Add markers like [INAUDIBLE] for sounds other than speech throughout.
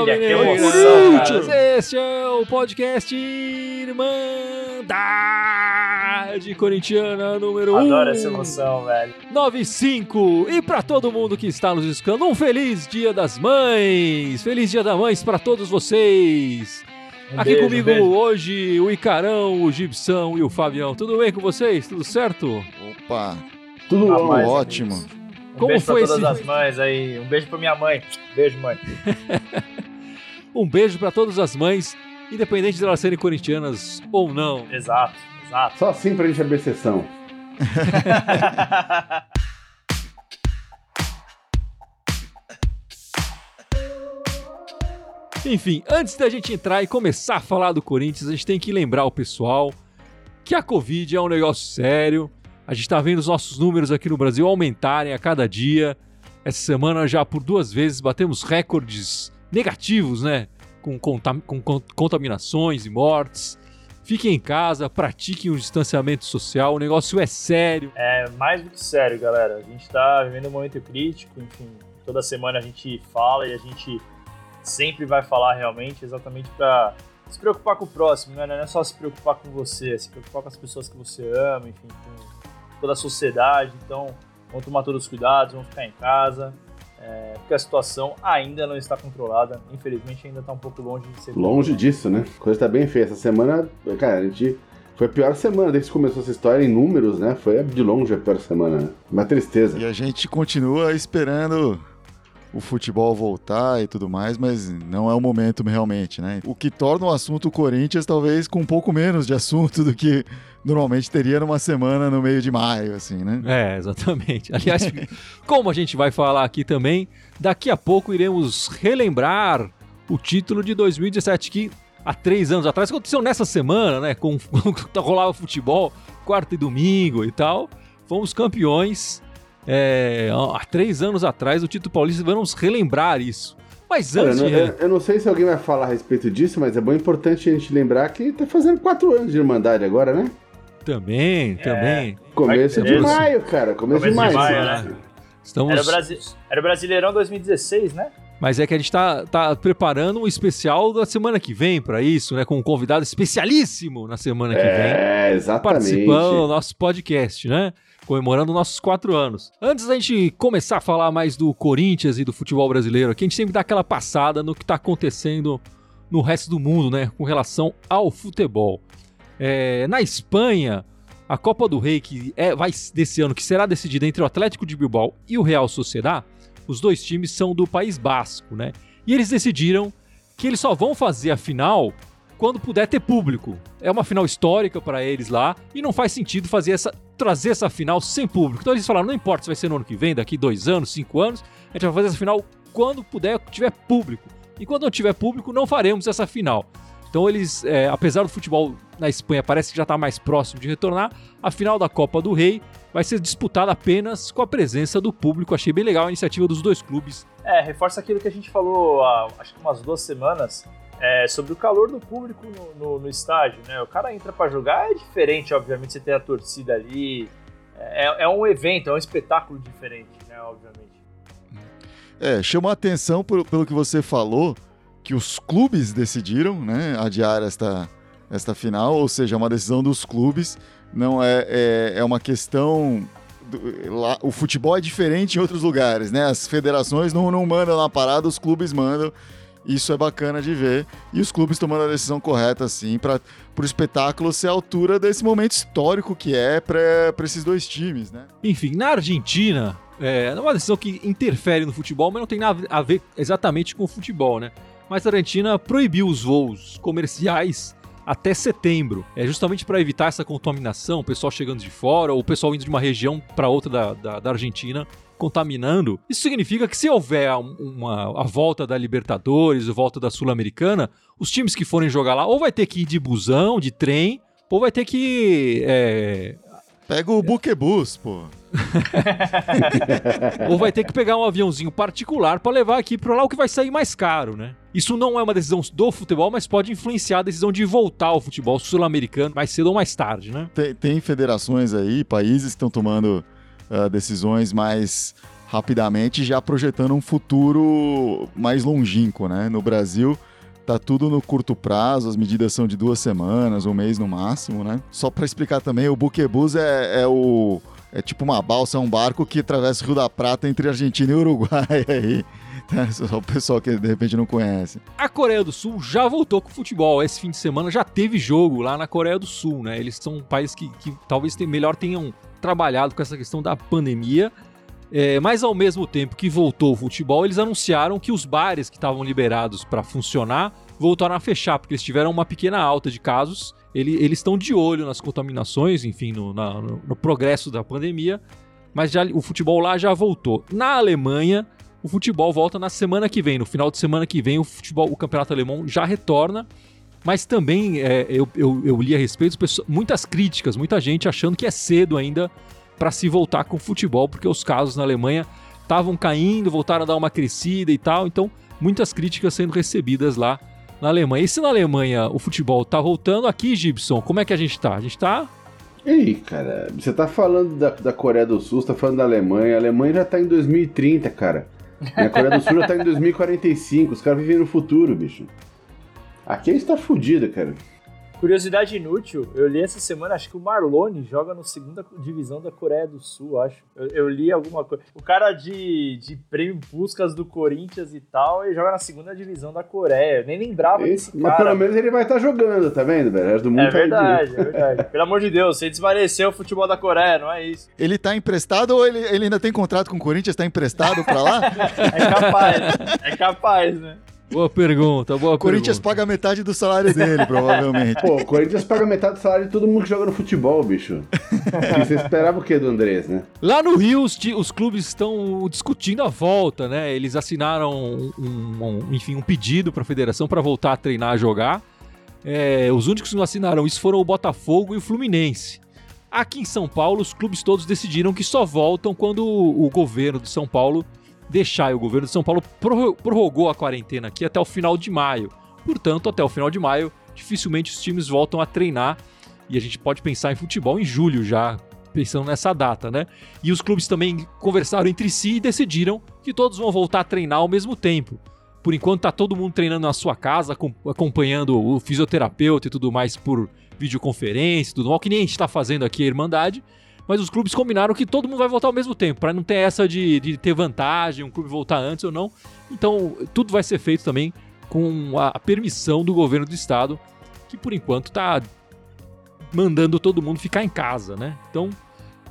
Olha que emoção, cara. Este é o podcast Irmandade Corintiana número 1. Adoro essa emoção, velho. 95. E pra todo mundo que está nos escutando, um feliz Dia das Mães. Feliz Dia das Mães pra todos vocês. Um Aqui beijo, comigo beijo. hoje o Icarão, o Gibson e o Fabião. Tudo bem com vocês? Tudo certo? Opa, Tudo mas- ótimo. Um Como beijo foi pra todas esse- as mães aí. Um beijo pra minha mãe. Beijo, mãe. [LAUGHS] Um beijo pra todas as mães, independente de elas serem corintianas ou não. Exato, exato. Só assim pra gente abrir exceção. [LAUGHS] Enfim, antes da gente entrar e começar a falar do Corinthians, a gente tem que lembrar o pessoal que a Covid é um negócio sério. A gente tá vendo os nossos números aqui no Brasil aumentarem a cada dia. Essa semana já por duas vezes batemos recordes negativos, né? Com, contam- com con- contaminações e mortes. Fiquem em casa, pratiquem o distanciamento social, o negócio é sério. É mais do que sério, galera. A gente tá vivendo um momento crítico, enfim. Toda semana a gente fala e a gente sempre vai falar realmente, exatamente pra se preocupar com o próximo, né? Não é só se preocupar com você, é se preocupar com as pessoas que você ama, enfim, com toda a sociedade. Então, vamos tomar todos os cuidados, vamos ficar em casa. é, porque a situação ainda não está controlada. Infelizmente, ainda está um pouco longe de ser Longe disso, né? A coisa tá bem feia. Essa semana, cara, a gente. Foi a pior semana desde que começou essa história em números, né? Foi de longe a pior semana, né? Uma tristeza. E a gente continua esperando o futebol voltar e tudo mais, mas não é o momento realmente, né? O que torna o assunto Corinthians talvez com um pouco menos de assunto do que normalmente teria numa semana no meio de maio, assim, né? É, exatamente. Aliás, como a gente vai falar aqui também, daqui a pouco iremos relembrar o título de 2017 que há três anos atrás aconteceu nessa semana, né? Com, [LAUGHS] rolava futebol quarta e domingo e tal. Fomos campeões é, há três anos atrás o título paulista. Vamos relembrar isso. Mas Cara, antes, eu, de não- eu- eu não sei se alguém vai falar a respeito disso, mas é bom importante a gente lembrar que tá fazendo quatro anos de Irmandade agora, né? também, também. Começo de maio, cara. Começo, Começo de de maio. maio, né? Estamos... Era o, Brasi... Era o Brasileirão 2016, né? Mas é que a gente tá, tá preparando um especial da semana que vem pra isso, né? Com um convidado especialíssimo na semana que vem. É, exatamente. Participando do nosso podcast, né? Comemorando nossos quatro anos. Antes da gente começar a falar mais do Corinthians e do futebol brasileiro, aqui a gente sempre dá aquela passada no que tá acontecendo no resto do mundo, né? Com relação ao futebol. É, na Espanha, a Copa do Rei, que é, vai desse ano, que será decidida entre o Atlético de Bilbao e o Real Sociedad, os dois times são do País Basco, né? E eles decidiram que eles só vão fazer a final quando puder ter público. É uma final histórica para eles lá e não faz sentido fazer essa trazer essa final sem público. Então eles falaram, não importa se vai ser no ano que vem, daqui dois anos, cinco anos, a gente vai fazer essa final quando puder tiver público. E quando não tiver público, não faremos essa final. Então eles, é, apesar do futebol na Espanha parece que já está mais próximo de retornar, a final da Copa do Rei vai ser disputada apenas com a presença do público. Achei bem legal a iniciativa dos dois clubes. É, reforça aquilo que a gente falou há acho que umas duas semanas é, sobre o calor do público no, no- no estádio, né? O cara entra pra jogar, é diferente, obviamente, você ter a torcida ali. É, é um evento, é um espetáculo diferente, né? Obviamente. É, chamou a atenção por- pelo que você falou, que os clubes decidiram, né, adiar esta, esta final, ou seja, é uma decisão dos clubes, não é, é, é uma questão... lá, o futebol é diferente em outros lugares, né? As federações não, não mandam na parada, os clubes mandam. Isso é bacana de ver. E os clubes tomando a decisão correta, assim, para o espetáculo ser a altura desse momento histórico que é para esses dois times, né? Enfim, na Argentina, é é uma decisão que interfere no futebol, mas não tem nada a ver exatamente com o futebol, né? Mas a Argentina proibiu os voos comerciais até setembro. É justamente para evitar essa contaminação, o pessoal chegando de fora ou o pessoal indo de uma região para outra da, da, da Argentina contaminando. Isso significa que se houver um- uma, a volta da Libertadores, a volta da Sul-Americana, os times que forem jogar lá ou vai ter que ir de busão, de trem, ou vai ter que é, Pega o buquebus, pô. [LAUGHS] ou vai ter que pegar um aviãozinho particular para levar aqui para lá o que vai sair mais caro, né? Isso não é uma decisão do futebol, mas pode influenciar a decisão de voltar ao futebol sul-americano mais cedo ou mais tarde, né? Tem, tem federações aí, países que estão tomando ah, decisões mais rapidamente, já projetando um futuro mais longínquo, né? No Brasil, tá tudo no curto prazo, as medidas são de duas semanas, um mês no máximo, né? Só para explicar também, o buquebus é, é o é tipo uma balsa, é um barco que atravessa o Rio da Prata entre Argentina e Uruguai [LAUGHS] aí. Tá? Só o pessoal que de repente não conhece. A Coreia do Sul já voltou com o futebol. Esse fim de semana já teve jogo lá na Coreia do Sul, né? Eles são um país que, que talvez tem, melhor tenham trabalhado com essa questão da pandemia. É, mas ao mesmo tempo que voltou o futebol, eles anunciaram que os bares que estavam liberados para funcionar voltaram a fechar, porque eles tiveram uma pequena alta de casos. Ele, eles estão de olho nas contaminações, enfim, no, na, no, no progresso da pandemia. Mas já, o futebol lá já voltou. Na Alemanha, o futebol volta na semana que vem. No final de semana que vem, o futebol, o campeonato alemão já retorna. Mas também é, eu, eu, eu, li a respeito, muitas críticas, muita gente achando que é cedo ainda para se voltar com o futebol, porque os casos na Alemanha estavam caindo, voltaram a dar uma crescida e tal. Então, muitas críticas sendo recebidas lá na Alemanha. E se na Alemanha o futebol tá voltando, aqui, Gibson, como é que a gente tá? A gente tá e aí, cara, você tá falando da, da Coreia do Sul, você tá falando da Alemanha. A Alemanha já tá em 2030, cara. E a Coreia do Sul já tá em 2045. Os caras vivem no futuro, bicho. Aqui a gente tá fudido, cara. Curiosidade inútil, eu li essa semana, acho que o Marlone joga no segunda divisão da Coreia do Sul, acho. Eu, eu li alguma coisa. O cara de, de prêmio Puskas do Corinthians e tal, ele joga na segunda divisão da Coreia. Eu nem lembrava Esse, desse mas cara. Mas pelo menos ele vai estar tá jogando, tá vendo, velho? O resto do mundo é tá verdade, [LAUGHS] é verdade. Pelo amor de Deus, você desvareceu o futebol da Coreia, não é isso. Ele tá emprestado ou ele, ele ainda tem contrato com o Corinthians? Tá emprestado pra lá? [LAUGHS] é capaz, é capaz, né? Boa pergunta, boa O Corinthians pergunta. paga metade do salário dele, provavelmente. Pô, o Corinthians paga metade do salário de todo mundo que joga no futebol, bicho. [LAUGHS] E você esperava o quê do Andrés, né? Lá no Rio, os, os clubes estão discutindo a volta, né? Eles assinaram, um, um, enfim, um pedido para a federação para voltar a treinar, a jogar. É, os únicos que não assinaram isso foram o Botafogo e o Fluminense. Aqui em São Paulo, os clubes todos decidiram que só voltam quando o, o governo de São Paulo deixar. E o governo de São Paulo prorrogou a quarentena aqui até o final de maio. Portanto, até o final de maio, dificilmente os times voltam a treinar. E a gente pode pensar em futebol em julho já, pensando nessa data, né? E os clubes também conversaram entre si e decidiram que todos vão voltar a treinar ao mesmo tempo. Por enquanto tá todo mundo treinando na sua casa, acompanhando o fisioterapeuta e tudo mais por videoconferência, tudo mal, que nem a gente está fazendo aqui a Irmandade mas os clubes combinaram que todo mundo vai voltar ao mesmo tempo, para não ter essa de, de ter vantagem, um clube voltar antes ou não. Então, tudo vai ser feito também com a, permissão do governo do estado, que por enquanto está mandando todo mundo ficar em casa, né? Então,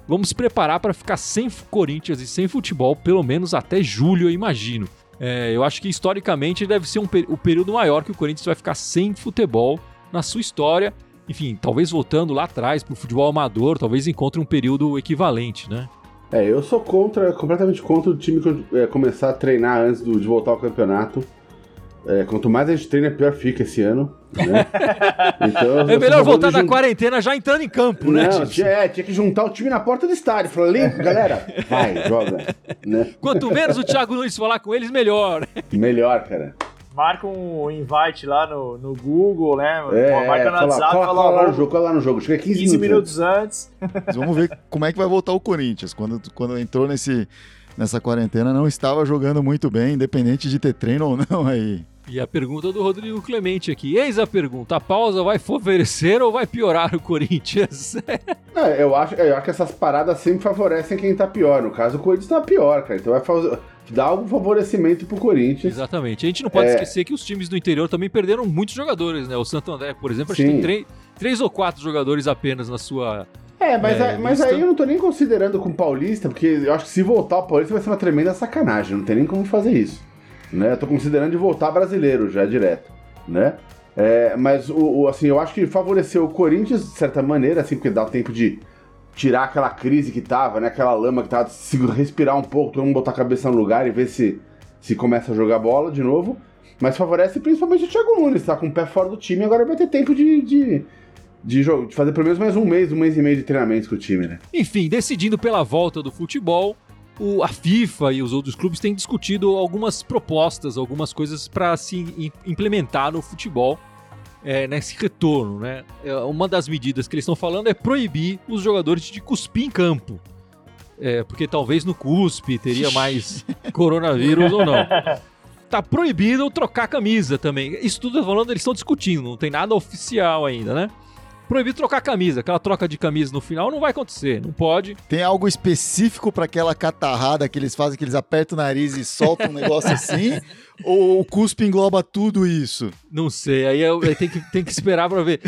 vamos se preparar para ficar sem Corinthians e sem futebol, pelo menos até julho, eu imagino. É, eu acho que historicamente deve ser um, o período maior que o Corinthians vai ficar sem futebol na sua história enfim, talvez voltando lá atrás pro futebol amador, talvez encontre um período equivalente, né? É, eu sou contra, completamente contra o time é, começar a treinar antes do, de voltar ao campeonato. É, quanto mais a gente treina, pior fica esse ano. Né? [LAUGHS] Então, é melhor voltar da jun... quarentena já entrando em campo, né? Não, tinha, é, tinha que juntar o time na porta do estádio. Falei, [LAUGHS] galera, vai, joga. Né? Quanto menos o Thiago Nunes falar com eles, melhor. Melhor, cara marca um invite lá no, no Google, né? É, marca no fala, WhatsApp, cola, cola, lá no jogo, cola lá no jogo. Chega 15, 15 minutos, antes. [LAUGHS] antes. Vamos ver como é que vai voltar o Corinthians. Quando, quando entrou nesse, nessa quarentena, não estava jogando muito bem, independente de ter treino ou não aí. E a pergunta do Rodrigo Clemente aqui. Eis a pergunta: a pausa vai favorecer ou vai piorar o Corinthians? [LAUGHS] é, eu, acho, eu acho que essas paradas sempre favorecem quem tá pior. No caso, o Corinthians tá pior, cara. Então vai fazer dá algum favorecimento pro Corinthians. Exatamente. A gente não pode é... esquecer que os times do interior também perderam muitos jogadores, né? O Santo André, por exemplo, acho que tem três, três ou quatro jogadores apenas na sua. É, mas, é, mas aí eu não tô nem considerando com o Paulista, porque eu acho que se voltar o Paulista vai ser uma tremenda sacanagem, não tem nem como fazer isso. Né? Tô considerando de voltar brasileiro já direto, né? É, mas o, o, assim, eu acho que favoreceu o Corinthians de certa maneira, assim, porque dá tempo de tirar aquela crise que tava, né? Aquela lama que tava, se respirar um pouco, todo mundo botar a cabeça no lugar e ver se, se começa a jogar bola de novo. Mas favorece principalmente o Thiago Nunes, tá com o pé fora do time, agora vai ter tempo de, de, de, jogo, de fazer pelo menos mais um mês, um mês e meio de treinamentos com o time, né? Enfim, decidindo pela volta do futebol, o, a FIFA e os outros clubes têm discutido algumas propostas, algumas coisas para se implementar no futebol é, nesse retorno, né? É, uma das medidas que eles estão falando é proibir os jogadores de cuspir em campo. é, porque talvez no cuspe teria [LAUGHS] mais coronavírus ou não. Tá proibido trocar camisa também. Isso tudo falando, eles estão discutindo, não tem nada oficial ainda, né? Proibido trocar camisa. Aquela troca de camisa no final não vai acontecer, não pode. Tem algo específico para aquela catarrada que eles fazem, que eles apertam o nariz e soltam um negócio assim? [LAUGHS] Ou o cuspe engloba tudo isso? Não sei, aí, eu, aí tem, que, tem que esperar pra ver.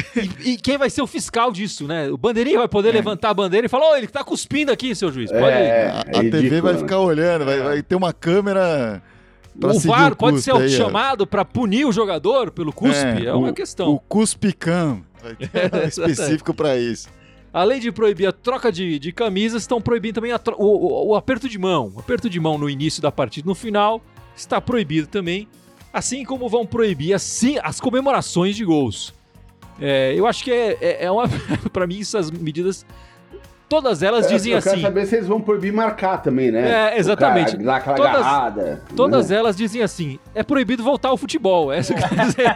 E, e, quem vai ser o fiscal disso, né? O bandeirinha vai poder é. levantar a bandeira e falar: Ô, oh, ele tá cuspindo aqui, seu juiz. Pode é, a, a TV vai ficar olhando, vai, vai ter uma câmera. o VAR pode ser aí, chamado para punir o jogador pelo cuspe? É, é uma o, questão. O cuspe-cam. Vai [LAUGHS] ter um específico para isso. Além de proibir a troca de, de camisas, estão proibindo também o, o, o, aperto de mão. O aperto de mão no início da partida no final está proibido também. Assim como vão proibir assim, as comemorações de gols. É, eu acho que é, é, é uma. [LAUGHS] para mim, essas medidas todas elas dizem eu assim. Eu quero saber se eles vão proibir marcar também, né? É, exatamente. Cara, aquela todas, agarrada. Todas né? elas dizem assim: é proibido voltar ao futebol. É isso que quer dizer. [LAUGHS]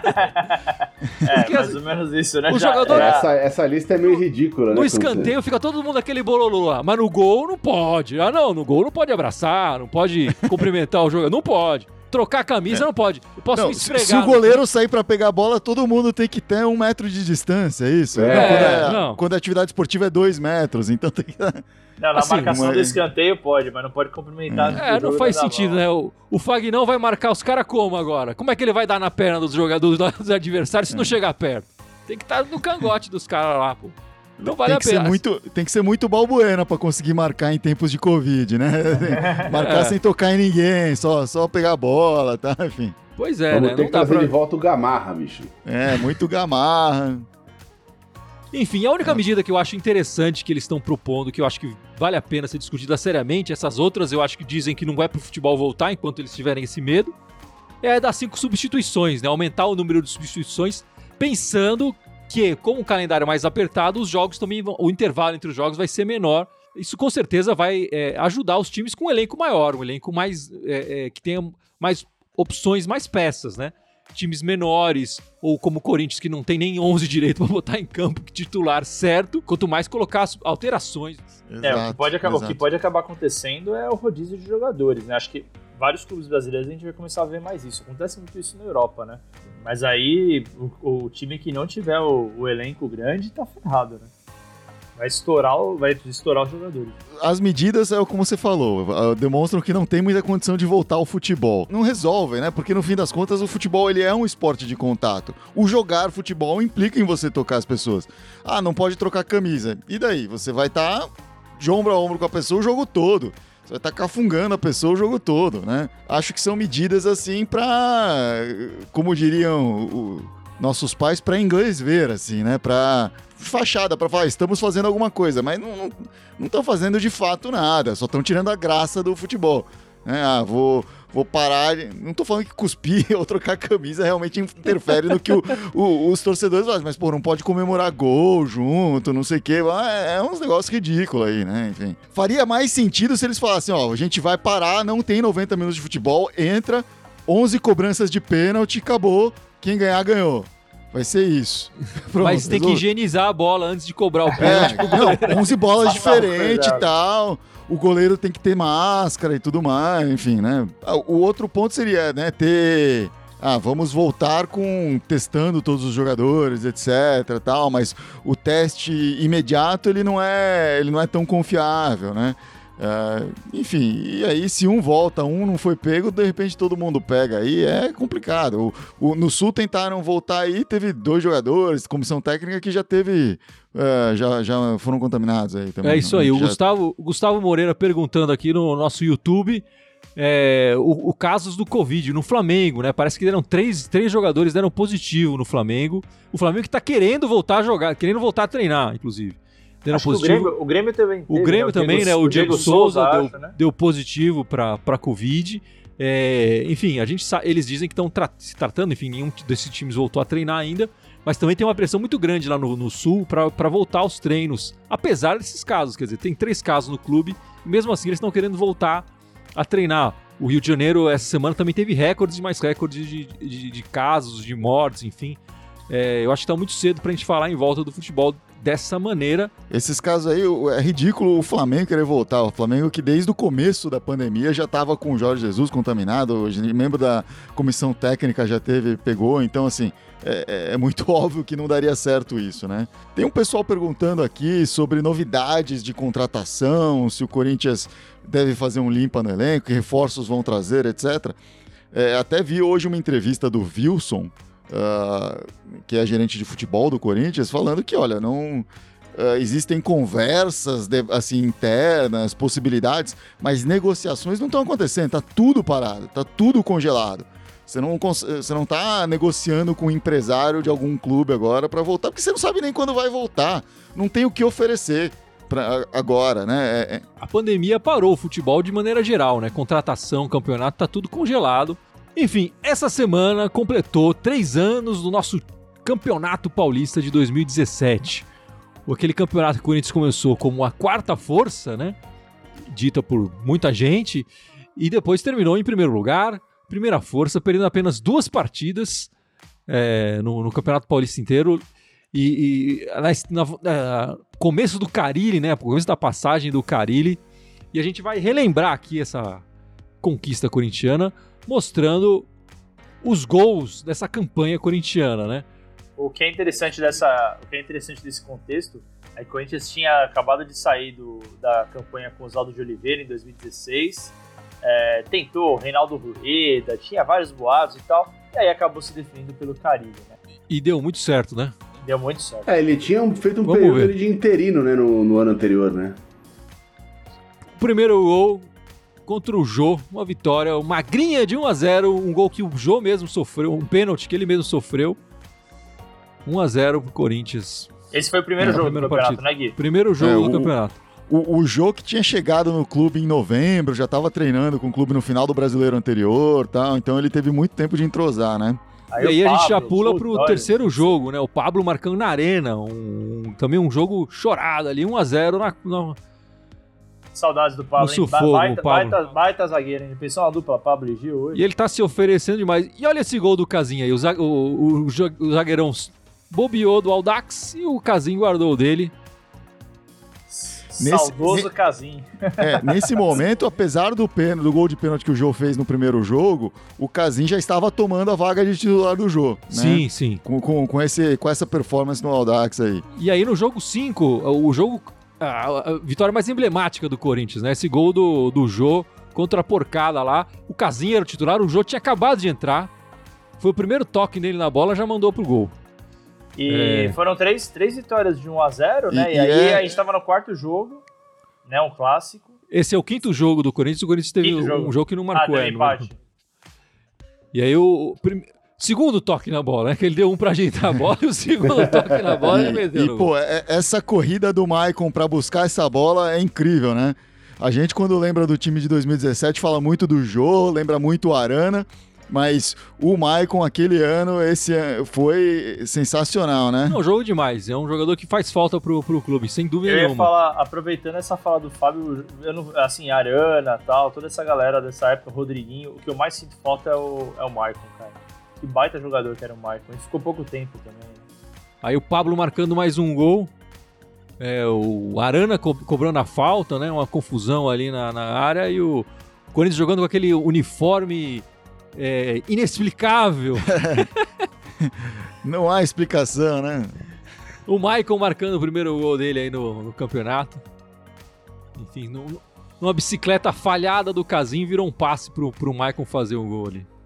é, mais ou menos isso, né? O jogador... essa, essa lista é meio ridícula, né? No escanteio fica todo mundo aquele bololô lá, mas no gol não pode. Ah, não, no gol não pode abraçar, não pode cumprimentar o jogador, não pode trocar a camisa, é. não pode. Eu posso não, me esfregar. Se o goleiro sair para pegar a bola, todo mundo tem que ter um metro de distância, é isso? É. Quando, é, não. quando a atividade esportiva é dois metros, então tem que. [LAUGHS] Não, na assim, marcação do escanteio pode, mas não pode cumprimentar. É, não faz sentido, né? O, o Fagnão vai marcar os caras como agora? Como é que ele vai dar na perna dos jogadores [LAUGHS] dos adversários se não é. chegar perto? Tem que estar no cangote dos caras lá, pô. Não vale tem que a pena. Ser muito, tem que ser muito balbuena para conseguir marcar em tempos de Covid, né? [LAUGHS] marcar é. sem tocar em ninguém, só, só pegar a bola, tá? Enfim. Pois é, Vamos né? Ter não que trazer pra... de volta o Gamarra, bicho. É, muito Gamarra. Enfim, a única medida que eu acho interessante que eles estão propondo, que eu acho que vale a pena ser discutida seriamente, essas outras eu acho que dizem que não é pro futebol voltar enquanto eles tiverem esse medo, é das cinco substituições, né? Aumentar o número de substituições, pensando que, com o calendário mais apertado, os jogos também vão, o intervalo entre os jogos vai ser menor. Isso com certeza vai é, ajudar os times com um elenco maior, um elenco mais é, é, que tenha mais opções, mais peças, né? Times menores, ou como o Corinthians, que não tem nem 11 direito [LAUGHS] para botar em campo titular certo, quanto mais colocar alterações. Exato, é, o que, pode acabar, o que pode acabar acontecendo é o rodízio de jogadores, né? Acho que vários clubes brasileiros a gente vai começar a ver mais isso. Acontece muito isso na Europa, né? Mas aí o, o time que não tiver o, o, elenco grande tá ferrado, né? Vai estourar, vai estourar os jogadores. As medidas, é como você falou, ah, demonstram que não tem muita condição de voltar ao futebol. Não resolvem, né? Porque no fim das contas o futebol ele é um esporte de contato. O jogar futebol implica em você tocar as pessoas. Ah, não pode trocar camisa. E daí? Você vai estar tá de ombro a ombro com a pessoa o jogo todo. Você vai estar tá cafungando a pessoa o jogo todo, né? Acho que são medidas assim para, como diriam o, nossos pais, para inglês ver, assim, né? Para fachada, para falar, estamos fazendo alguma coisa, mas não estão fazendo de fato nada, só estão tirando a graça do futebol. Né? Ah, vou vou parar. Não tô falando que cuspir [LAUGHS] ou trocar camisa realmente interfere no que o, o, os torcedores fazem, mas, pô, não pode comemorar gol junto, não sei o quê. É, é uns negócios ridículos aí, né? Enfim. Faria mais sentido se eles falassem: ó, a gente vai parar, não tem 90 minutos de futebol, entra, 11 cobranças de pênalti, acabou. Quem ganhar, ganhou. Vai ser isso. [LAUGHS] Pronto, Mas tem que higienizar a bola antes de cobrar o pênalti. É, não, 11 bolas [LAUGHS] diferentes e tal o goleiro tem que ter máscara e tudo mais, enfim, né? Ah, o outro ponto seria, né, ter ah, vamos voltar com testando todos os jogadores, etc, tal, mas o teste imediato ele não é, ele não é tão confiável, né? Uh, enfim, e aí se um volta, um não foi pego, de repente todo mundo pega. Aí é complicado. O, o, no Sul tentaram voltar aí, teve dois jogadores, comissão técnica que já teve. Uh, já, já foram contaminados aí também. É isso aí. O, Gustavo, Gustavo Moreira perguntando aqui no nosso YouTube. É, o, o casos do Covid no Flamengo, né? Parece que deram três, três jogadores deram positivo no Flamengo. O Flamengo que tá querendo voltar a jogar, querendo voltar a treinar, inclusive. Deram positivo. O Grêmio, o Grêmio também. Teve, o Grêmio né? também, Diego, né? O Diego, Diego Souza, Souza deu, acho, né? deu, positivo para Covid. É, enfim, a gente eles dizem que estão tra se tratando, enfim, nenhum desses times voltou a treinar ainda, mas também tem uma pressão muito grande lá no, no sul para voltar aos treinos, apesar desses casos, quer dizer, tem três casos no clube, e mesmo assim eles estão querendo voltar a treinar. O Rio de Janeiro essa semana também teve recordes e mais recordes de, de, de casos, de mortes, enfim. É, eu acho que está muito cedo para a gente falar em volta do futebol dessa maneira. Esses casos aí, é ridículo o Flamengo querer voltar. O Flamengo que desde o começo da pandemia já estava com o Jorge Jesus contaminado, membro da comissão técnica já teve, pegou, então assim, é, é, é, muito [LAUGHS] óbvio que não daria certo isso, né? Tem um pessoal perguntando aqui sobre novidades de contratação, se o Corinthians deve fazer um limpa no elenco, que reforços vão trazer, etc. É, até vi hoje uma entrevista do Wilson, uh, que é gerente de futebol do Corinthians, falando que, olha, não. Uh, existem conversas de, assim internas, possibilidades, mas negociações não estão acontecendo, tá tudo parado, tá tudo congelado. Você não, você não tá negociando com um empresário de algum clube agora para voltar, porque você não sabe nem quando vai voltar. Não tem o que oferecer pra agora, né? É, é... A pandemia parou o futebol de maneira geral, né? Contratação, campeonato, tá tudo congelado. Enfim, essa semana completou três anos do nosso Campeonato Paulista de 2017. Aquele campeonato que o Corinthians começou como a quarta força, né? Dita por muita gente, e depois terminou em primeiro lugar, primeira força, perdendo apenas duas partidas é, no, no, Campeonato Paulista inteiro. E, e na, na, começo do Carilli, né? Começo da passagem do Carilli. E a gente vai relembrar aqui essa conquista corintiana mostrando os gols dessa campanha corintiana, né? O que é interessante dessa, o que é interessante desse contexto é que o Corinthians tinha acabado de sair do, da campanha com Oswaldo de Oliveira em 2016, é, tentou Reinaldo Rueda, tinha vários boatos e tal, e aí acabou se definindo pelo Caribe, né? E deu muito certo, né? Deu muito certo. É, ele tinha feito um Vamos período ver. de interino, né, no, no ano anterior, né? O primeiro gol contra o Jô, uma vitória magrinha de 1 a 0 um gol que o Jô mesmo sofreu, um pênalti que ele mesmo sofreu. 1 a 0 pro Corinthians.Esse foi o primeiro é, jogo do campeonato, partida. né, Gui? Primeiro jogo é, do o, campeonato. O, o Jô que tinha chegado no clube em novembro, já estava treinando com o clube no final do brasileiro anterior tal, então ele teve muito tempo de entrosar, né? Aí e aí Pablo, a gente já pula pro olha. terceiro jogo, né? O Pablo marcando na arena, um, também um jogo chorado ali, 1 a 0 na, na Saudades do Pablo. No sufoco, baita, Pablo. Baita, baita zagueiro, hein? Pensou uma dupla Pablo e Gil hoje. E ele tá se oferecendo demais. E olha esse gol do Casinha aí. O, o, o, o zagueirão bobeou do Aldax e o Casinho guardou dele. Nesse, Saudoso Casinho. [LAUGHS] É, nesse momento, apesar do, pênalti, do gol de pênalti que o Jô fez no primeiro jogo, o Casinho já estava tomando a vaga de titular do Jô. Né? Sim, sim. Com, com, com, esse, com essa performance no Aldax aí. E aí no jogo 5, o jogo a, a, vitória mais emblemática do Corinthians, né? Esse gol do, do Jô contra a porcada lá. O Casinha era o titular, o Jô tinha acabado de entrar. Foi o primeiro toque nele na bola, já mandou pro gol. E é. foram três, três vitórias de 1 a 0 né? E, e aí é... a gente tava no quarto jogo, né? Um clássico. Esse é o quinto jogo do Corinthians. O Corinthians teve um jogo. jogo. que não marcou ah, ainda. E aí o, segundo toque na bola, né? Que ele deu um pra ajeitar a bola e o segundo toque na bola [LAUGHS] ele meteu. E, pô, é, essa corrida do Maicon pra buscar essa bola é incrível, né? A gente, quando lembra do time de 2017, fala muito do Jô, lembra muito o Arana, mas o Maicon, aquele ano, esse foi sensacional, né? Não, jogo demais. É um jogador que faz falta pro, pro clube, sem dúvida eu nenhuma. Eu ia falar, aproveitando essa fala do Fábio, eu não, assim, Arana tal, toda essa galera dessa época, Rodriguinho, o que eu mais sinto falta é o, é o Maicon, cara. Que baita jogador que era o Michael. Ele ficou pouco tempo também. Aí o Pablo marcando mais um gol. É, o Arana co cobrando a falta, né? Uma confusão ali na, na área. E o Corinthians jogando com aquele uniforme é, inexplicável. [LAUGHS] Não há explicação, né? O Michael marcando o primeiro gol dele aí no, no campeonato. Enfim, no, numa bicicleta falhada do Casim virou um passe pro, pro Michael fazer o gol ali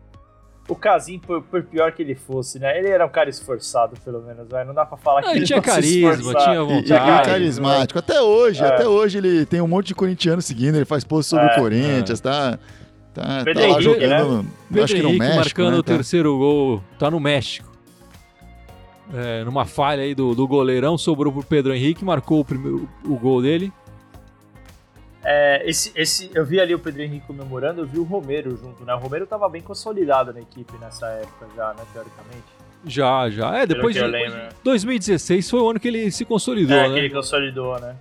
o Casim, por, por, pior que ele fosse, né? Ele era um cara esforçado, pelo menos. Não dá pra falar não, que ele, tinha carisma, tinha vontade. Tinha né? carismático. Até hoje, é. até hoje ele tem um monte de corintiano seguindo, ele faz post sobre é, o Corinthians, é. tá... Tá, Pedro tá lá Henrique, jogando, né? Pedro acho que no México, marcando né, o tá. terceiro gol, tá no México. É, numa falha aí do, do goleirão, sobrou pro Pedro Henrique, marcou o, primeiro, o gol dele. É, esse, esse, eu vi ali o Pedro Henrique comemorando, eu vi o Romero junto, né? O Romero estava bem consolidado na equipe nessa época já, né? Teoricamente. Já, já. É, depois de 2016 foi o ano que ele se consolidou, é, né? que ele consolidou, né?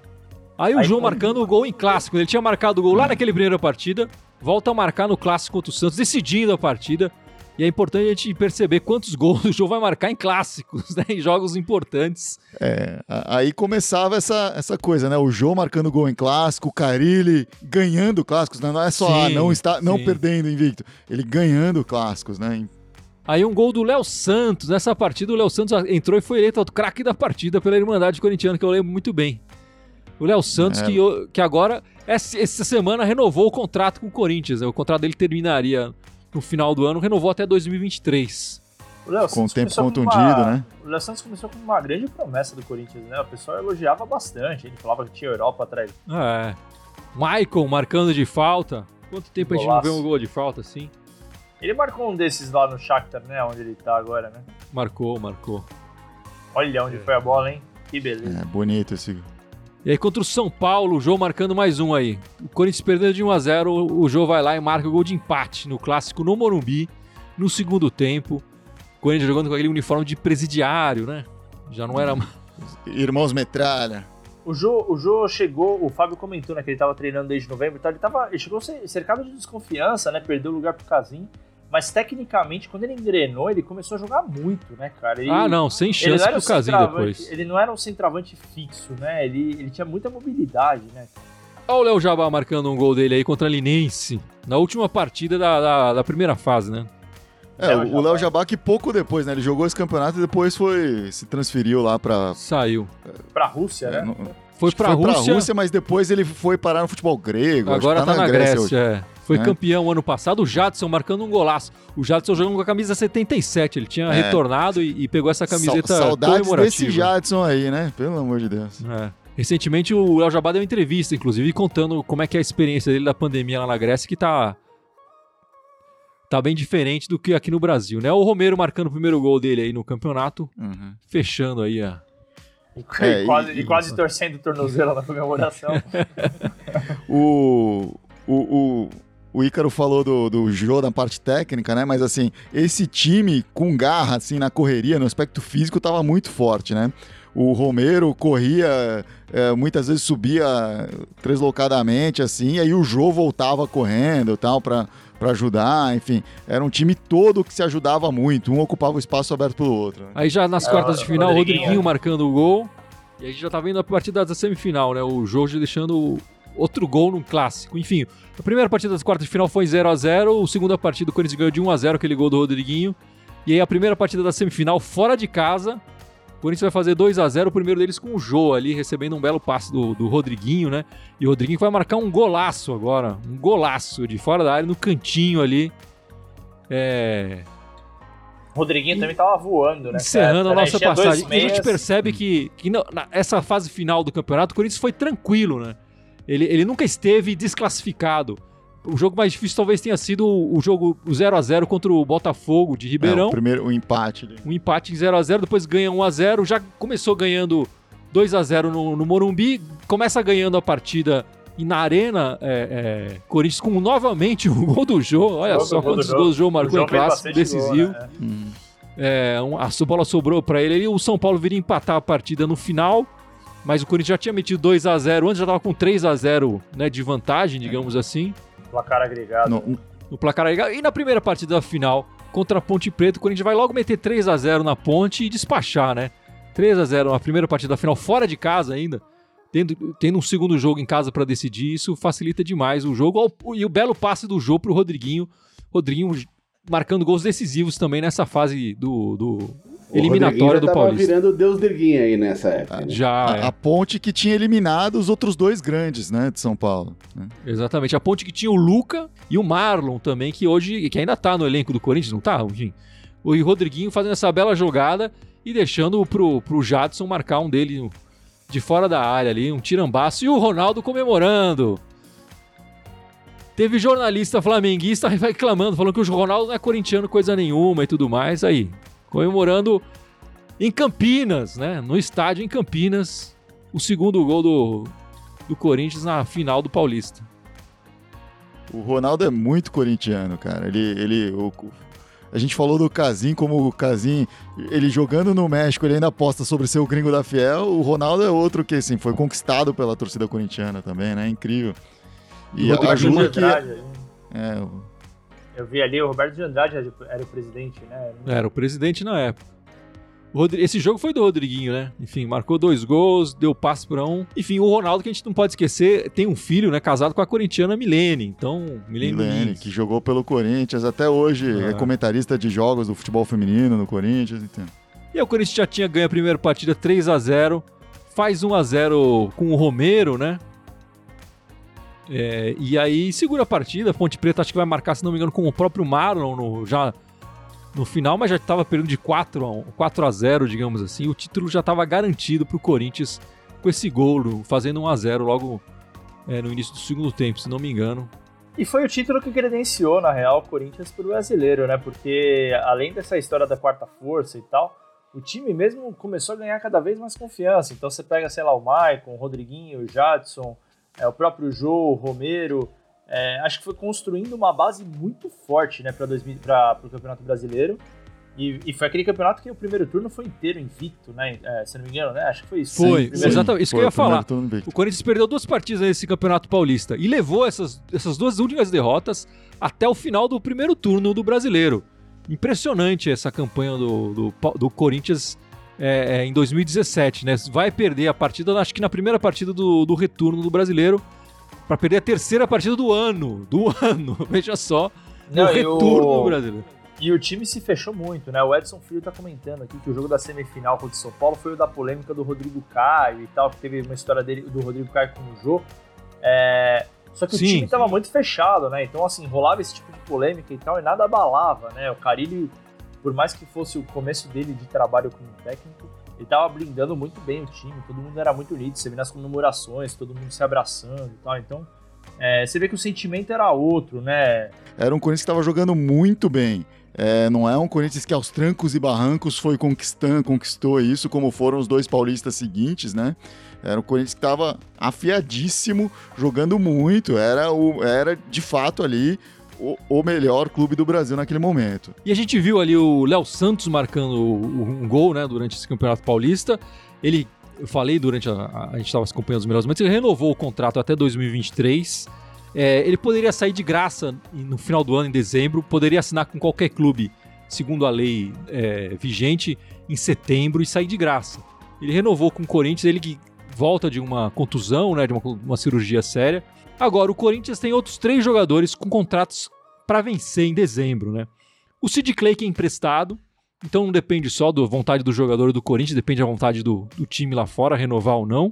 Aí, Aí o João marcando o gol em clássico. Ele tinha marcado o gol lá naquele primeira partida, volta a marcar no clássico contra o Santos, decidindo a partida. E é importante a gente perceber quantos gols [LAUGHS] o Jô vai marcar em clássicos, né? Em jogos importantes. É, aí começava essa, essa coisa, né? O Jô marcando gol em clássico, o Carilli ganhando clássicos, né? Não é só sim, ah, não, está, não perdendo invicto, ele ganhando clássicos, né? Aí um gol do Léo Santos. Nessa partida, o Léo Santos entrou e foi eleito o craque da partida pela Irmandade Corintiana, que eu lembro muito bem. O Léo Santos, é. que, que agora, essa semana, renovou o contrato com o Corinthians. Né? O contrato dele terminaria no final do ano, renovou até 2023. O Léo com o tempo contundido, uma... né? O Léo Santos começou com uma grande promessa do Corinthians, né? O pessoal elogiava bastante. Ele falava que tinha Europa atrás. É. Michael marcando de falta. Quanto tempo Golaço. a gente não vê um gol de falta assim? Ele marcou um desses lá no Shakhtar, né? Onde ele tá agora, né? Marcou, marcou. Olha onde é. foi a bola, hein? Que beleza. É, bonito esse e aí contra o São Paulo, o Jô marcando mais um aí. O Corinthians perdendo de 1 a 0 o Jô vai lá e marca o gol de empate no clássico no Morumbi, no segundo tempo. O Corinthians jogando com aquele uniforme de presidiário, né? Já não era... Irmãos Metralha. O Jô, o Jô chegou, o Fábio comentou né, que ele estava treinando desde novembro, então ele, tava, ele chegou cercado de desconfiança, né? Perdeu o lugar pro Casim. Mas tecnicamente, quando ele engrenou, ele começou a jogar muito, né, cara? Ele, ah, não, sem chance pro Casim depois. Ele não era um centroavante fixo, né? Ele, ele tinha muita mobilidade, né? Olha o Léo Jabá marcando um gol dele aí contra a Linense, na última partida da, da, da primeira fase, né? É, o Léo Jabá que pouco depois, né? Ele jogou esse campeonato e depois foi se transferiu lá pra... Saiu. Pra Rússia, é, né? No, foi pra, foi Rússia. pra Rússia, mas depois ele foi parar no futebol grego. Agora tá, tá, na, na Grécia, Grécia é. Foi é. campeão ano passado, o Jadson marcando um golaço. O Jadson jogando com a camisa 77, ele tinha é. retornado e, e, pegou essa camiseta Sa Saudades desse Jadson aí, né? Pelo amor de Deus. É. Recentemente o Léo Jabá deu uma entrevista, inclusive, contando como é que é a experiência dele da pandemia lá na Grécia, que tá tá bem diferente do que aqui no Brasil, né? O Romero marcando o primeiro gol dele aí no campeonato, uhum. fechando aí a, e, é, quase, e, e quase torcendo o tornozelo na comemoração. [LAUGHS] o, o, o, o Ícaro falou do, do Jô na parte técnica, né? Mas assim, esse time com garra, assim, na correria, no aspecto físico, tava muito forte, né? O Romero corria, é, muitas vezes subia deslocadamente, assim, e aí o Jô voltava correndo tal, para para ajudar, enfim, era um time todo que se ajudava muito, um ocupava o espaço aberto pelo outro. Né? Aí já nas quartas de final, o Rodriguinho marcando o gol, e a gente já tá vendo a partida da semifinal, né? O Jorge deixando outro gol num clássico. Enfim, a primeira partida das quartas de final foi 0 a 0 a segunda partida o Corinthians ganhou de 1 a 0 aquele gol do Rodriguinho. E aí a primeira partida da semifinal, fora de casa, o Corinthians vai fazer 2 a 0 o primeiro deles com o Jô ali, recebendo um belo passe do, do Rodriguinho, né? E o Rodriguinho vai marcar um golaço agora, um golaço de fora da área, no cantinho ali. É... Rodriguinho e... também tava voando, né? Encerrando a nossa passagem. E a gente percebe que, que não, essa fase final do campeonato, o Corinthians foi tranquilo, né? Ele, ele nunca esteve desclassificado. O jogo mais difícil talvez tenha sido o jogo 0 a 0 contra o Botafogo de Ribeirão. É, o primeiro o empate. Ali. Um empate em 0 a 0 depois ganha 1 a 0 já começou ganhando 2 a 0 no, no Morumbi, começa ganhando a partida e na Arena, é, é, Corinthians com novamente o gol do jogo. Olha o só quantos gols o jogo marcou em clássico decisivo. Gol, né? hum. é, um, a bola sobrou para ele. E o São Paulo viria empatar a partida no final. Mas o Corinthians já tinha metido 2 a 0 antes, já estava com 3 a 0 né, de vantagem, digamos assim. Placar agregado. No, no placar agregado. E na primeira partida da final, contra a Ponte Preta, o Corinthians vai logo meter 3 a 0 na Ponte e despachar, né? 3 a 0 na primeira partida da final, fora de casa ainda. Tendo, tendo um segundo jogo em casa para decidir, isso facilita demais o jogo. E o belo passe do jogo pro Rodriguinho. Rodriguinho marcando gols decisivos também nessa fase do, do eliminatória do já Paulista. virando Deus Derguinha aí nessa época. Né? Já. A, é. a, ponte que tinha eliminado os outros dois grandes, né, de São Paulo. Né? Exatamente. A ponte que tinha o Luca e o Marlon também, que hoje, que ainda tá no elenco do Corinthians, não tá, enfim. O Rodriguinho fazendo essa bela jogada e deixando pro, pro Jadson marcar um dele de fora da área ali, um tirambaço. E o Ronaldo comemorando. Teve jornalista flamenguista [LAUGHS] reclamando, falando que o Ronaldo não é corintiano coisa nenhuma e tudo mais. Aí, comemorando em Campinas, né? No estádio em Campinas, o segundo gol do, do Corinthians na final do Paulista. O Ronaldo é muito corintiano, cara. Ele, ele, o, a gente falou do Casim, como o Casim, ele jogando no México, ele ainda aposta sobre ser o gringo da Fiel. O Ronaldo é outro que, assim, foi conquistado pela torcida corintiana também, né? Incrível. E ajuda que... É, Eu vi ali, o Roberto de Andrade era o presidente, né? Era o presidente na época. Esse jogo foi do Rodriguinho, né? Enfim, marcou dois gols, deu passe para um. Enfim, o Ronaldo, que a gente não pode esquecer, tem um filho, né? Casado com a corintiana Milene. Então, Milene, Milene que jogou pelo Corinthians até hoje, ah. é comentarista de jogos do futebol feminino no Corinthians. Então. E o Corinthians já tinha ganho a primeira partida 3 a 0 faz 1 a 0 com o Romero, né? É, e aí segura a partida. Ponte Preta acho que vai marcar, se não me engano, com o próprio Marlon no, já no final, mas já estava perdendo de 4 a, 1, 4 a 0, digamos assim. O título já estava garantido para o Corinthians com esse gol, fazendo 1 a 0 logo é, no início do segundo tempo, se não me engano. E foi o título que credenciou, na real, o Corinthians para o brasileiro, né? Porque além dessa história da quarta força e tal, o time mesmo começou a ganhar cada vez mais confiança. Então você pega, sei lá, o Maicon, o Rodriguinho, o Jadson, é, o próprio Jô, o Romero, é, acho que foi construindo uma base muito forte né, para o Campeonato Brasileiro. E, e, foi aquele campeonato que o primeiro turno foi inteiro invicto, né? É, se não me engano, né? Acho que foi isso. Foi, sim, exatamente. Isso foi, que eu ia falar. O Corinthians perdeu duas partidas nesse campeonato paulista e levou essas, essas duas últimas derrotas até o final do primeiro turno do brasileiro. Impressionante essa campanha do, do, do Corinthians é, é, em 2017, né? Vai perder a partida, acho que na primeira partida do, do retorno do brasileiro para perder a terceira partida do ano. Do [LAUGHS] ano, veja só. No Não, retorno o... do Brasil. E o time se fechou muito, né? O Edson Filho tá comentando aqui que o jogo da semifinal contra o São Paulo foi o da polêmica do Rodrigo Caio e tal, que teve uma história dele, do Rodrigo Caio com o Jô. É... Só que sim, o time tava muito fechado, né? Então, assim, rolava esse tipo de polêmica e tal, e nada abalava, né? O Carilli, por mais que fosse o começo dele de trabalho como técnico, ele tava blindando muito bem o time, todo mundo era muito unido, você vê nas comemorações, todo mundo se abraçando e tal, então é, você vê que o sentimento era outro, né? Era um Corinthians que estava jogando muito bem. É, não é um Corinthians que aos trancos e barrancos foi conquistando, conquistou isso, como foram os dois paulistas seguintes, né? Era um Corinthians que estava afiadíssimo, jogando muito. Era, o, era de fato ali o, o, melhor clube do Brasil naquele momento. E a gente viu ali o Léo Santos marcando um gol, né, durante esse Campeonato Paulista. Ele, eu falei durante a, a gente estava acompanhando os melhores momentos, ele renovou o contrato até 2023. É, ele poderia sair de graça no final do ano, em dezembro, poderia assinar com qualquer clube, segundo a lei é, vigente, em setembro e sair de graça. Ele renovou com o Corinthians, ele que volta de uma contusão, né, de uma, uma cirurgia séria Agora, o Corinthians tem outros três jogadores com contratos para vencer em dezembro, né? O Sid Clay que é emprestado, então não depende só da vontade do jogador do Corinthians, depende da vontade do, do time lá fora, renovar ou não.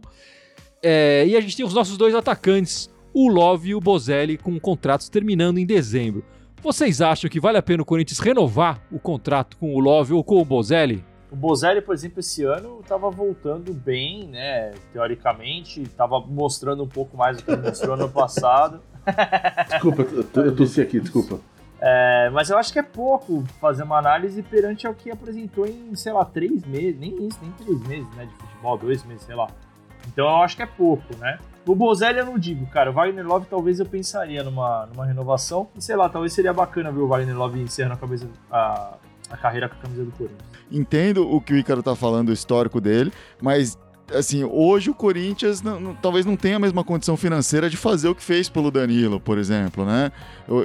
É, e a gente tem os nossos dois atacantes, o Love e o Bozelli, com contratos terminando em dezembro. Vocês acham que vale a pena o Corinthians renovar o contrato com o Love ou com o Bozelli? O Bozelli, por exemplo, esse ano estava voltando bem, né? Teoricamente, estava mostrando um pouco mais do que mostrou ano passado. [LAUGHS] Desculpa, eu tossi aqui, desculpa. É, mas eu acho que é pouco fazer uma análise perante ao que apresentou em, sei lá, três meses, nem isso, nem três meses, né, de futebol, dois meses, sei lá. Então eu acho que é pouco, né? O Bozelli eu não digo, cara. O Wagner Love talvez eu pensaria numa, numa renovação. E sei lá, talvez seria bacana ver o Wagner Love encerrando a, cabeça, a, a carreira com a camisa do Corinthians. Entendo o que o Ícaro tá falando, o histórico dele, mas assim, hoje o Corinthians não, não, talvez não tenha a mesma condição financeira de fazer o que fez pelo Danilo, por exemplo, né?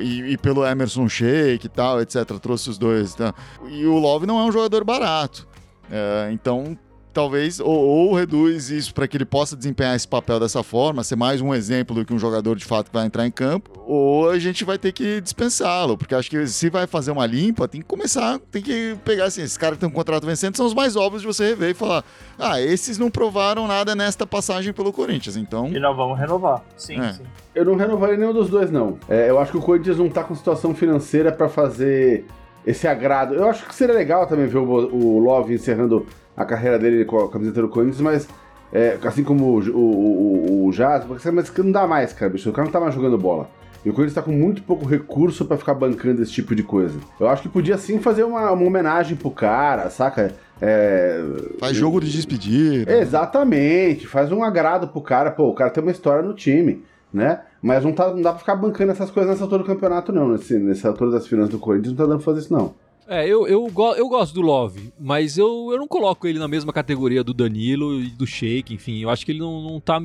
E, e pelo Emerson Sheik e tal, etc. Trouxe os dois. Tá? E o Love não é um jogador barato. É, então talvez ou, ou reduz isso para que ele possa desempenhar esse papel dessa forma, ser mais um exemplo do que um jogador de fato que vai entrar em campo, ou a gente vai ter que dispensá-lo, porque acho que se vai fazer uma limpa, tem que começar, tem que pegar assim, esses caras que têm um contrato vencendo são os mais óbvios de você rever e falar: "Ah, esses não provaram nada nesta passagem pelo Corinthians". Então, E nós vamos renovar. Sim, é. sim. Eu não renovaria nenhum dos dois não. É, eu acho que o Corinthians não tá com situação financeira para fazer esse agrado. Eu acho que seria legal também ver o, o Love encerrando a carreira dele com a camiseta do Corinthians, mas é, assim como o, o, o, o Jazz, mas que não dá mais, cara, bicho. O cara não tá mais jogando bola. E o Corinthians tá com muito pouco recurso para ficar bancando esse tipo de coisa. Eu acho que podia sim fazer uma, uma homenagem pro cara, saca? É... Faz jogo de despedida. Exatamente, faz um agrado pro cara. Pô, o cara tem uma história no time, né? Mas não, tá, não dá pra ficar bancando essas coisas nessa altura do campeonato, não. Nesse, nessa altura das finanças do Corinthians, não tá dando pra fazer isso, não. É, eu, eu, eu gosto do Love, mas eu, eu não coloco ele na mesma categoria do Danilo e do Sheik, enfim, eu acho que ele não, não tá.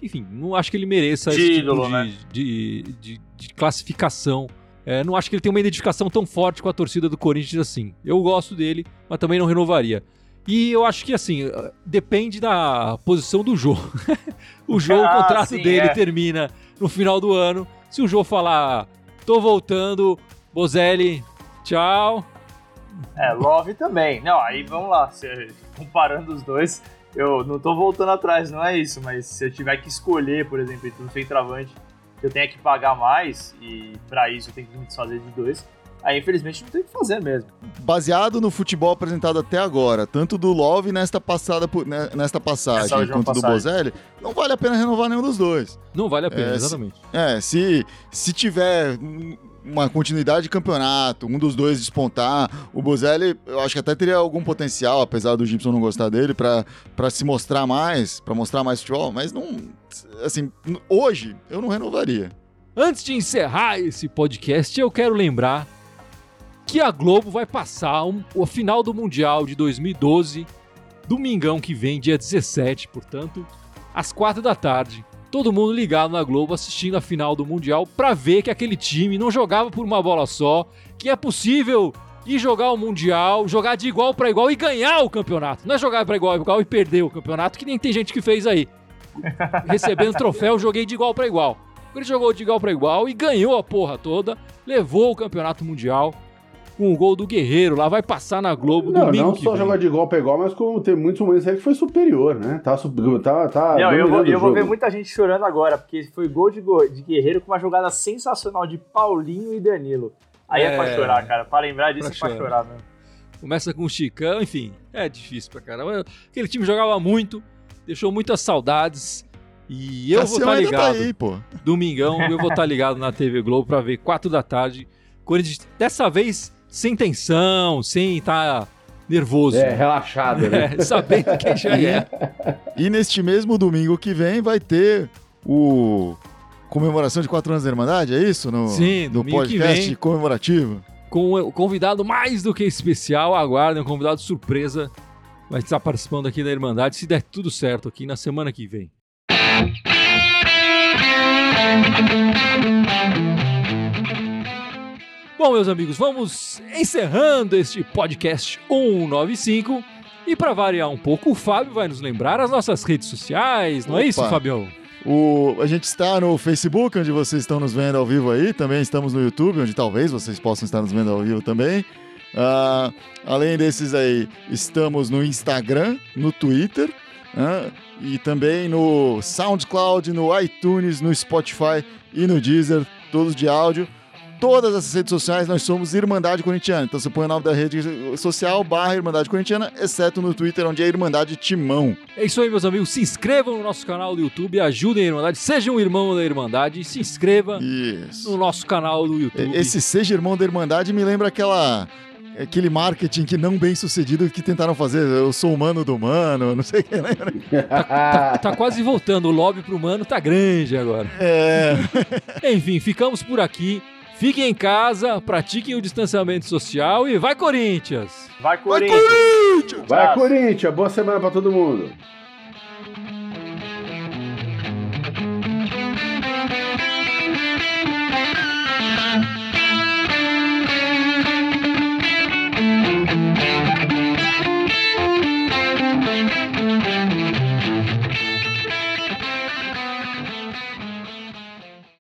Enfim, não acho que ele mereça esse ídolo, tipo de, né? de, de, de, classificação É, não acho que ele tem uma identificação tão forte com a torcida do Corinthians assim. Eu gosto dele, mas também não renovaria. E eu acho que, assim, depende da posição do jogo. [LAUGHS] o jogo, ah, o contrato sim, dele é. termina no final do ano. Se o jogo falar, tô voltando, Bozelli, tchau. É, Love também. Não, aí vamos lá, comparando os dois, eu não tô voltando atrás, não é isso, mas se eu tiver que escolher, por exemplo, entre um centroavante eu tenho que pagar mais e para isso eu tenho que me desfazer de dois, aí infelizmente não tem o que fazer mesmo. Baseado no futebol apresentado até agora, tanto do Love nesta passada né, nesta passagem quanto passagem. do Bozelli, não vale a pena renovar nenhum dos dois. Não vale a pena, é, exatamente. Se, é, se, se tiver uma continuidade de campeonato, um dos dois despontar. O Bozelli, eu acho que até teria algum potencial, apesar do Gibson não gostar dele, para se mostrar mais, para mostrar mais futebol, mas não. Assim, hoje eu não renovaria. Antes de encerrar esse podcast, eu quero lembrar que a Globo vai passar um, o final do Mundial de 2012, domingão que vem, dia 17, portanto, às quatro da tarde, todo mundo ligado na Globo assistindo a final do Mundial para ver que aquele time não jogava por uma bola só, que é possível ir jogar o Mundial, jogar de igual para igual e ganhar o campeonato. Não é jogar para igual, igual e perder o campeonato, que nem tem gente que fez aí. [LAUGHS] Recebendo troféu, joguei de igual para igual. Ele jogou de igual para igual e ganhou a porra toda, levou o campeonato mundial com o gol do Guerreiro lá, vai passar na Globo não, domingo Não só jogar de igual para igual, mas como tem muitos momentos aí que foi superior, né? Tá, tá, tá não, eu vou, eu vou ver muita gente chorando agora, porque foi gol de, gol de Guerreiro com uma jogada sensacional de Paulinho e Danilo. Aí é, é pra chorar, cara. Pra lembrar disso pra é pra chorar mesmo. Começa com o Chicão, enfim, é difícil pra caramba. Aquele time jogava muito, deixou muitas saudades. E eu vou estar tá ligado. Tá aí, pô. Domingão, eu vou estar tá ligado na TV Globo pra ver 4 da tarde. Corinthians, dessa vez sem tensão, sem estar tá nervoso. É, relaxado, né? [LAUGHS] É, sabendo quem já é. E neste mesmo domingo que vem vai ter o comemoração de quatro anos da Irmandade, é isso? No, Sim, no podcast comemorativo. Com o convidado mais do que especial, aguardem, um convidado surpresa. Vai estar participando aqui da Irmandade, se der tudo certo aqui na semana que vem. Bom, meus amigos, vamos encerrando este podcast 195. E para variar um pouco, o Fábio vai nos lembrar as nossas redes sociais, não Opa. é isso, Fabião? O, a gente está no Facebook, onde vocês estão nos vendo ao vivo aí. Também estamos no YouTube, onde talvez vocês possam estar nos vendo ao vivo também. Uh, além desses aí, estamos no Instagram, no Twitter uh, e também no SoundCloud, no iTunes, no Spotify e no Deezer, todos de áudio todas as redes sociais nós somos Irmandade Corintiana. Então você põe o nome da rede social barra Irmandade Corintiana, exceto no Twitter, onde é Irmandade Timão. É isso aí, meus amigos. Se inscrevam no nosso canal do YouTube, ajudem a Irmandade, seja um irmão da Irmandade, se inscreva isso. no nosso canal do YouTube. Esse Seja Irmão da Irmandade me lembra aquela aquele marketing que não bem sucedido que tentaram fazer. Eu sou humano do humano, não sei o que lembra. Tá, tá, tá, quase voltando. O lobby pro humano tá grande agora. É. Enfim, ficamos por aqui. Fiquem em casa, pratiquem o distanciamento social e vai Corinthians! Vai Corinthians! Vai Corinthians! Vai Corinthians! Boa semana para todo mundo!